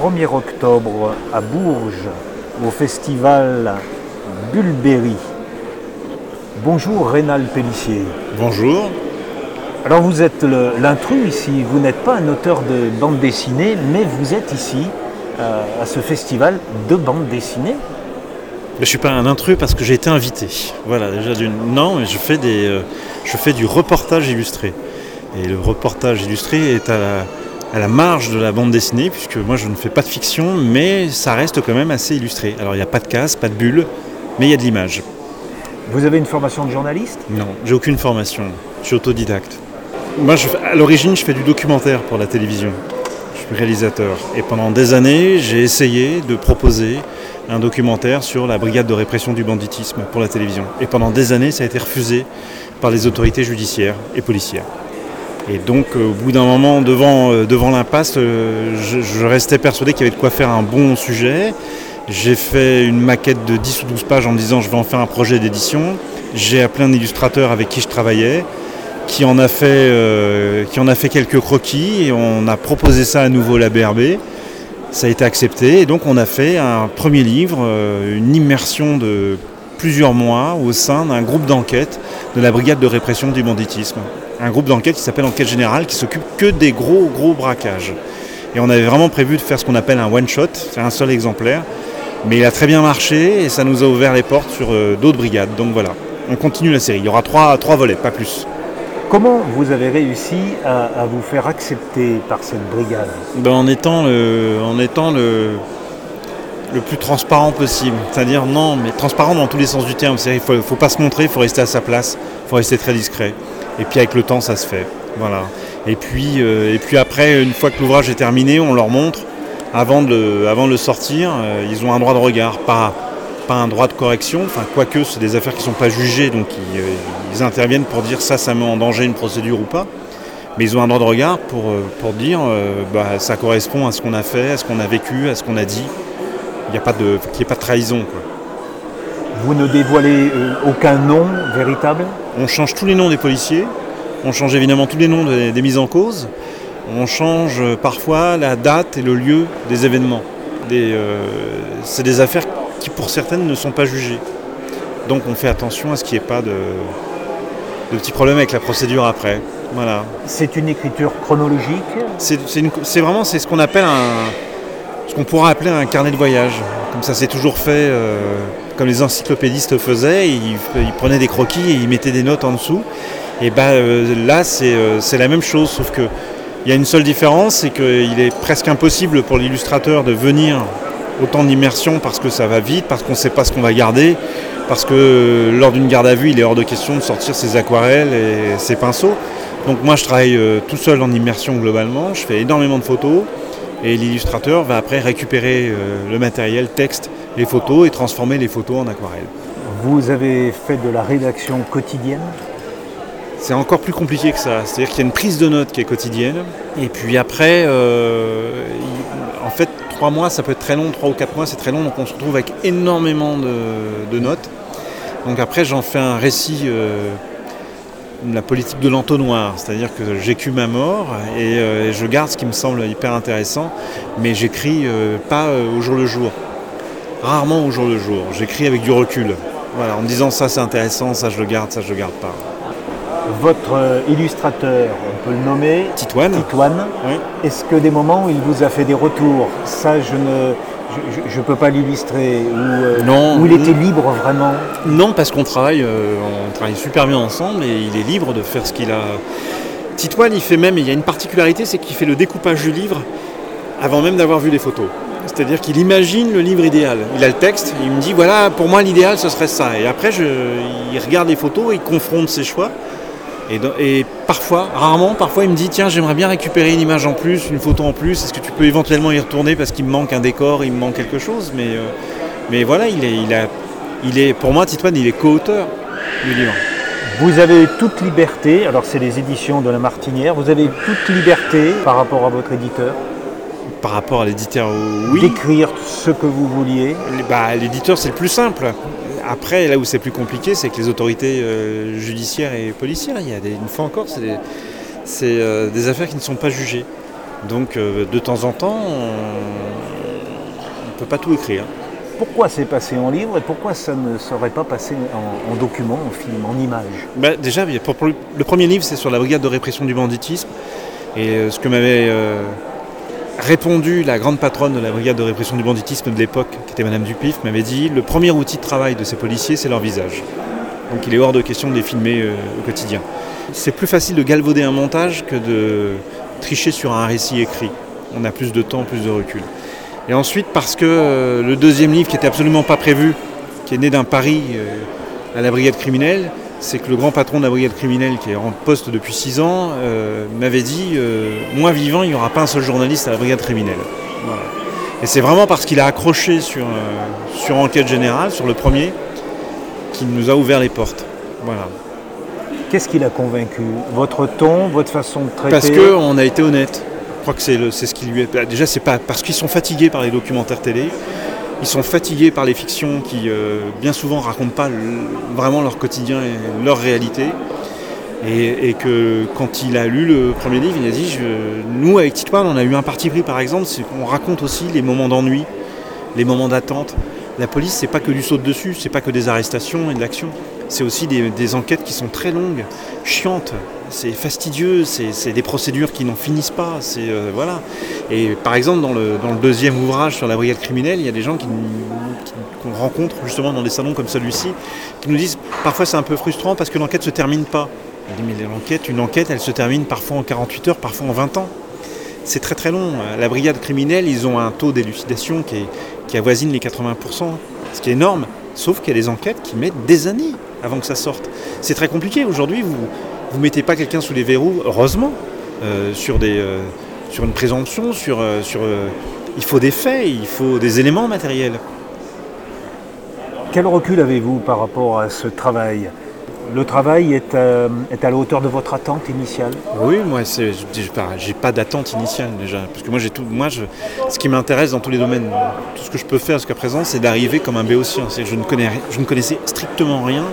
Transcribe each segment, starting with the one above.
1er octobre à Bourges, au festival Bulberry. Bonjour Rénal Pellissier. Bonjour. Alors vous êtes l'intrus ici, vous n'êtes pas un auteur de bande dessinée, mais vous êtes ici euh, à ce festival de bande dessinée. Mais je suis pas un intrus parce que j'ai été invité. Voilà, déjà d'une. Non, mais je fais des, euh, je fais du reportage illustré. Et le reportage illustré est à la, à la marge de la bande dessinée, puisque moi je ne fais pas de fiction, mais ça reste quand même assez illustré. Alors il n'y a pas de casse, pas de bulle, mais il y a de l'image. Vous avez une formation de journaliste? Non, j'ai aucune formation. Je suis autodidacte. Moi, je à l'origine, je fais du documentaire pour la télévision. Je suis réalisateur. Et pendant des années, j'ai essayé de proposer un documentaire sur la brigade de répression du banditisme pour la télévision. Et pendant des années, ça a été refusé par les autorités judiciaires et policières. Et donc, euh, au bout d'un moment, devant, euh, devant l'impasse, euh, je, restais persuadé qu'il y avait de quoi faire un bon sujet. J'ai fait une maquette de 10 ou 12 pages en me disant je vais en faire un projet d'édition. J'ai appelé un illustrateur avec qui je travaillais, qui en a fait, qui en a fait quelques croquis et on a proposé ça à nouveau à la BRB. Ça a été accepté et donc on a fait un premier livre, une immersion de plusieurs mois au sein d'un groupe d'enquête de la brigade de répression du banditisme. Un groupe d'enquête qui s'appelle Enquête Générale qui s'occupe que des gros gros braquages. Et on avait vraiment prévu de faire ce qu'on appelle un one-shot, c'est un seul exemplaire. Mais il a très bien marché et ça nous a ouvert les portes sur euh, d'autres brigades. Donc voilà, on continue la série. Il y aura trois, trois volets, pas plus. Comment vous avez réussi à, à vous faire accepter par cette brigade? Ben, en étant, le, en étant le, le plus transparent possible. C'est-à-dire, non, mais transparent dans tous les sens du terme. Il ne faut, pas se montrer, il faut rester à sa place, il faut rester très discret. Et puis avec le temps, ça se fait. Voilà. Et puis, euh, et puis après, une fois que l'ouvrage est terminé, on leur montre, avant de, le- avant de le sortir, euh, ils ont un droit de regard, pas, pas un droit de correction. Enfin, quoique, c'est des affaires qui ne sont pas jugées, donc ils, euh, ils interviennent pour dire ça, ça met en danger une procédure ou pas. Mais ils ont un droit de regard pour, pour dire bah, ça correspond à ce qu'on a fait, à ce qu'on a vécu, à ce qu'on a dit. Il n'y a pas de, qu'il n'y ait pas de trahison. Quoi. Vous ne dévoilez euh, aucun nom véritable? On change tous les noms des policiers, on change évidemment tous les noms des, des mises en cause, on change euh, parfois la date et le lieu des événements. Euh, c'est des affaires qui pour certaines ne sont pas jugées. Donc on fait attention à ce qu'il n'y ait pas de, de petits problèmes avec la procédure après. Voilà. C'est une écriture chronologique? C'est, vraiment c'est ce qu'on appelle un, ce qu'on pourrait appeler un carnet de voyage. Comme ça c'est toujours fait, euh, comme les encyclopédistes faisaient, ils, prenaient des croquis et ils mettaient des notes en dessous. Et ben euh, là c'est, euh, c'est la même chose, sauf que il y a une seule différence, c'est qu'il est presque impossible pour l'illustrateur de venir au temps d'immersion parce que ça va vite, parce qu'on ne sait pas ce qu'on va garder, parce que lors d'une garde à vue, il est hors de question de sortir ses aquarelles et ses pinceaux. Donc moi je travaille tout seul en immersion globalement, je fais énormément de photos et l'illustrateur va après récupérer euh, le matériel, texte, les photos et transformer les photos en aquarelle. Vous avez fait de la rédaction quotidienne? C'est encore plus compliqué que ça, c'est-à-dire qu'il y a une prise de notes qui est quotidienne et puis après, euh, en fait trois mois ça peut être très long, trois ou quatre mois c'est très long donc on se retrouve avec énormément de, de notes. Donc après j'en fais un récit euh, la politique de l'entonnoir, c'est-à-dire que j'écume ma mort et euh, je garde ce qui me semble hyper intéressant, mais j'écris euh, pas euh, au jour le jour, rarement au jour le jour. J'écris avec du recul, voilà, en me disant ça c'est intéressant, ça je le garde, ça je le garde pas. Votre illustrateur, on peut le nommer Titoine, Titoine. oui. Est-ce que des moments où il vous a fait des retours? Ça, je ne je, je peux pas l'illustrer. Ou, euh, Non. où il était libre vraiment Non, parce qu'on travaille, euh, on travaille super bien ensemble et il est libre de faire ce qu'il a. Titoine, il fait même, il y a une particularité, c'est qu'il fait le découpage du livre avant même d'avoir vu les photos. C'est-à-dire qu'il imagine le livre idéal. Il a le texte, il me dit voilà, pour moi l'idéal ce serait ça. Et après, je, il regarde les photos, il confronte ses choix. Et, parfois, rarement, parfois il me dit tiens, j'aimerais bien récupérer une image en plus, une photo en plus. Est-ce que tu peux éventuellement y retourner parce qu'il me manque un décor, il me manque quelque chose? Mais, euh, mais voilà, il est, il a, il est, pour moi, Titoine, il est co-auteur du livre. Vous avez toute liberté, alors c'est les éditions de la Martinière, vous avez toute liberté par rapport à votre éditeur? Par rapport à l'éditeur, oui. d'écrire ce que vous vouliez. Bah, L'éditeur, c'est le plus simple. Après, là où c'est plus compliqué, c'est que les autorités euh, judiciaires et policières, il y a des, une fois encore, c'est des, euh, des affaires qui ne sont pas jugées. Donc, euh, de temps en temps, on, ne peut pas tout écrire. Pourquoi c'est passé en livre et pourquoi ça ne serait pas passé en, en document, en film, en image? Bah, Déjà, pour, pour le premier livre, c'est sur la brigade de répression du banditisme. Et ce que m'avait répondu la grande patronne de la brigade de répression du banditisme de l'époque, qui était Madame Dupif, m'avait dit le premier outil de travail de ces policiers, c'est leur visage. Donc il est hors de question de les filmer euh, au quotidien. C'est plus facile de galvauder un montage que de tricher sur un récit écrit. On a plus de temps, plus de recul. Et ensuite parce que euh, le deuxième livre qui était absolument pas prévu, qui est né d'un pari euh, à la brigade criminelle, c'est que le grand patron de la brigade criminelle, qui est en poste depuis six ans, euh, m'avait dit Moi vivant, il n'y aura pas un seul journaliste à la brigade criminelle. Et c'est vraiment parce qu'il a accroché sur, sur Enquête Générale, sur le premier, qu'il nous a ouvert les portes. Voilà. Qu'est-ce qui l'a convaincu? Votre ton, votre façon de traiter? Parce qu'on a été honnête. Je crois que c'est ce qui lui est. Déjà, c'est pas parce qu'ils sont fatigués par les documentaires télé. Ils sont fatigués par les fictions qui, euh, bien souvent, racontent pas vraiment leur quotidien et leur réalité. Et, que quand il a lu le premier livre, il a dit Nous, avec Titoine, on a eu un parti pris, par exemple, c'est qu'on raconte aussi les moments d'ennui, les moments d'attente. La police, c'est pas que du saut de dessus, c'est pas que des arrestations et de l'action. C'est aussi des, enquêtes qui sont très longues, chiantes, c'est fastidieux, c'est des procédures qui n'en finissent pas. Euh, voilà. Et par exemple, dans le, deuxième ouvrage sur la brigade criminelle, il y a des gens qu'on rencontre justement dans des salons comme celui-ci, qui nous disent parfois c'est un peu frustrant parce que l'enquête ne se termine pas. mais l'enquête, une enquête, elle se termine parfois en 48 heures, parfois en 20 ans. C'est très très long. La brigade criminelle, ils ont un taux d'élucidation qui, qui avoisine les 80%, ce qui est énorme. Sauf qu'il y a des enquêtes qui mettent des années avant que ça sorte. C'est très compliqué. Aujourd'hui, vous, vous mettez pas quelqu'un sous les verrous, heureusement, euh, sur, des, euh, sur une présomption, sur, euh, sur il faut des faits, il faut des éléments matériels. Quel recul avez-vous par rapport à ce travail? Le travail est, est, à la hauteur de votre attente initiale? Oui, moi, j'ai pas, pas d'attente initiale déjà. Parce que moi, tout, moi je, ce qui m'intéresse dans tous les domaines, tout ce que je peux faire jusqu'à présent, c'est d'arriver comme un béotien. Je ne, connais, je ne connaissais strictement rien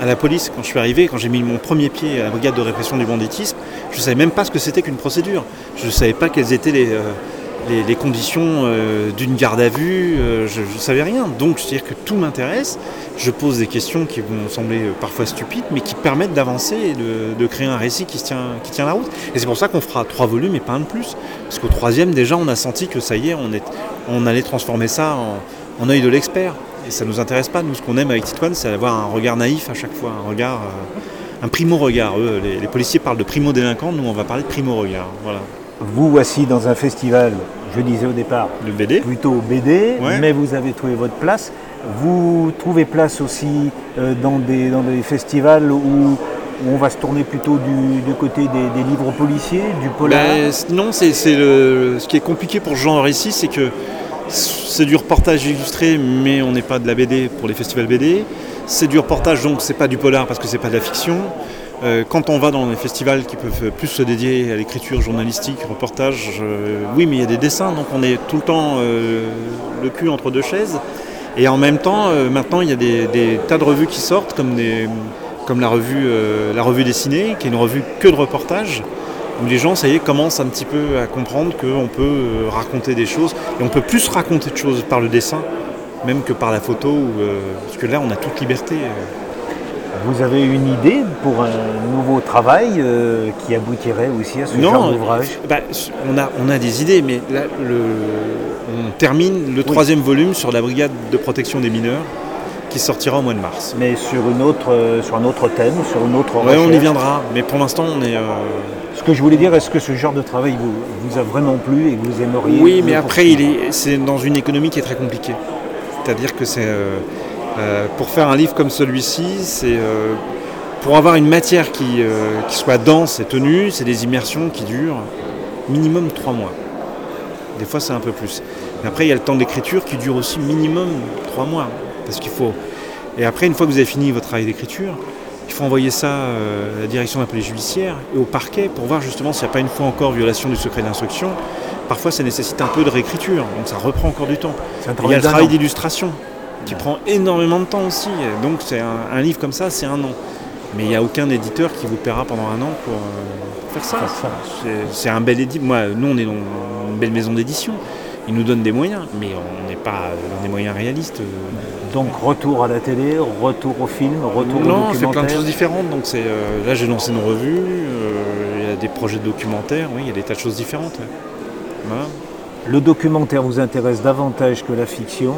à la police quand je suis arrivé, quand j'ai mis mon premier pied à la brigade de répression du banditisme, je ne savais même pas ce que c'était qu'une procédure. Je ne savais pas quelles étaient les, euh, conditions euh, d'une garde à vue, euh, je ne savais rien. Donc, c'est-à-dire que tout m'intéresse. Je pose des questions qui vont sembler parfois stupides, mais qui permettent d'avancer et de, créer un récit qui, tient, qui tient la route. Et c'est pour ça qu'on fera trois volumes et pas un de plus. Parce qu'au troisième, déjà, on a senti que ça y est, on, allait transformer ça en œil de l'expert. Et ça ne nous intéresse pas. Nous, ce qu'on aime avec Titouane, c'est avoir un regard naïf à chaque fois, un regard, euh, un primo-regard. les, policiers parlent de primo-délinquant, nous, on va parler de primo-regard. Voilà. Vous voici dans un festival, je disais au départ, le BD. plutôt BD, mais vous avez trouvé votre place. Vous trouvez place aussi euh, dans, des, dans des festivals où on va se tourner plutôt du, côté des, livres policiers, du polar? Ben, Non, c'est ce qui est compliqué pour ce genre ici, c'est que c'est du reportage illustré, mais on n'est pas de la BD pour les festivals BD. C'est du reportage, donc c'est pas du polar parce que c'est pas de la fiction. Euh, quand on va dans les festivals qui peuvent plus se dédier à l'écriture journalistique, reportage, euh, oui, mais il y a des dessins, donc on est tout le temps euh, le cul entre deux chaises. Et en même temps, maintenant, il y a des, tas de revues qui sortent, comme, comme la, revue, la revue dessinée, qui est une revue que de reportage où les gens, ça y est, commencent un petit peu à comprendre qu'on peut euh, raconter des choses, et on peut plus raconter de choses par le dessin, même que par la photo, euh, parce que là, on a toute liberté. Euh. Vous avez une idée pour un nouveau travail qui aboutirait aussi à ce genre d'ouvrage? bah, on, a, on a des idées, mais là, le, on termine le troisième volume sur la brigade de protection des mineurs qui sortira au mois de mars. Mais sur, une autre, sur un autre thème, sur une autre Oui, on y viendra, mais pour l'instant, on est, ce que je voulais dire, est-ce que ce genre de travail vous, vous a vraiment plu et que vous aimeriez Oui, mais après, c'est dans une économie qui est très compliquée. C'est-à-dire que c'est euh, euh, pour faire un livre comme celui-ci, c'est euh, pour avoir une matière qui, qui soit dense et tenue, c'est des immersions qui durent minimum trois mois. Des fois, c'est un peu plus. Mais après, il y a le temps d'écriture qui dure aussi minimum trois mois. Parce qu'il faut. Et après, une fois que vous avez fini votre travail d'écriture, il faut envoyer ça euh, à la direction de la police judiciaire et au parquet pour voir justement s'il n'y a pas une fois encore violation du secret d'instruction. Parfois, ça nécessite un peu de réécriture, donc ça reprend encore du temps. il y a le travail d'illustration qui prend énormément de temps aussi. Donc, c'est un, livre comme ça, c'est un an. Mais il n'y a aucun éditeur qui vous paiera pendant un an pour, euh, faire ça. C'est un bel éditeur. Moi, nous, on est dans une belle maison d'édition. Il nous donne des moyens, mais on n'est pas dans des moyens réalistes. Donc retour à la télé, retour au film, retour non, au documentaire on fait plein de choses différentes. Donc c'est, euh, là j'ai lancé nos revues, euh, il y a des projets de documentaires, oui, il y a des tas de choses différentes. Voilà. Le documentaire vous intéresse davantage que la fiction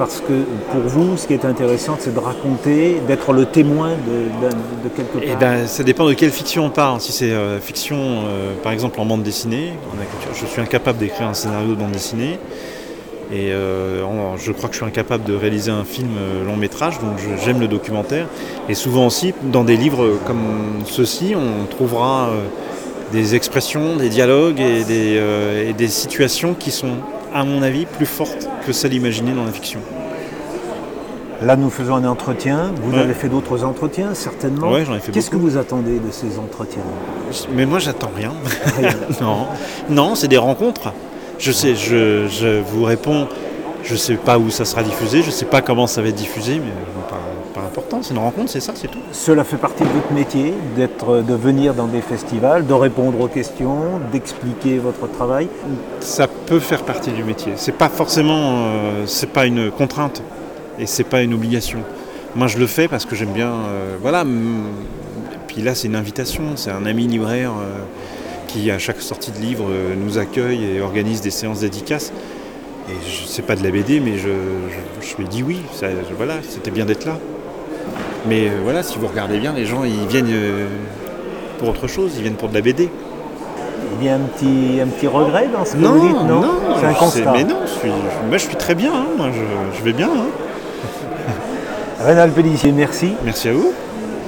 parce que pour vous, ce qui est intéressant, c'est de raconter, d'être le témoin de, de, de quelque Eh part. ben, ça dépend de quelle fiction on parle. Si c'est euh, fiction, euh, par exemple en bande dessinée, en je suis incapable d'écrire un scénario de bande dessinée. Et euh, en- je crois que je suis incapable de réaliser un film long métrage, donc j'aime le documentaire. Et souvent aussi, dans des livres comme ceux-ci, on trouvera des expressions, des dialogues et des, et des situations qui sont, à mon avis, plus fortes que celles imaginées dans la fiction. Là, nous faisons un entretien. Vous Ouais. avez fait d'autres entretiens, certainement. Ouais, j'en ai fait Qu'est-ce que vous attendez de ces entretiens? Mais moi, j'attends rien. Rien. Non, non, c'est des rencontres. Je sais, je, je vous réponds, je sais pas où ça sera diffusé, je sais pas comment ça va être diffusé, mais pas, pas important. C'est une rencontre, c'est ça, c'est tout. Cela fait partie de votre métier, d'être, de venir dans des festivals, de répondre aux questions, d'expliquer votre travail. Ça peut faire partie du métier. C'est pas forcément, euh, c'est pas une contrainte et c'est pas une obligation. Moi, je le fais parce que j'aime bien, euh, voilà. Puis là, c'est une invitation. C'est un ami libraire euh, qui, à chaque sortie de livre, euh, nous accueille et organise des séances dédicaces. Et je sais pas de la BD, mais je, je, ai dit oui. Ça, je- voilà, c'était bien d'être là. Mais euh, voilà, si vous regardez bien, les gens, ils viennent euh, pour autre chose. Ils viennent pour de la BD. Il y a un petit, un petit regret dans ce que vous dites, non, C'est un constat. Mais non, je suis, je- moi je suis très bien, hein, moi je, je vais bien. hein. Rénal Pellissier, merci. Merci à vous.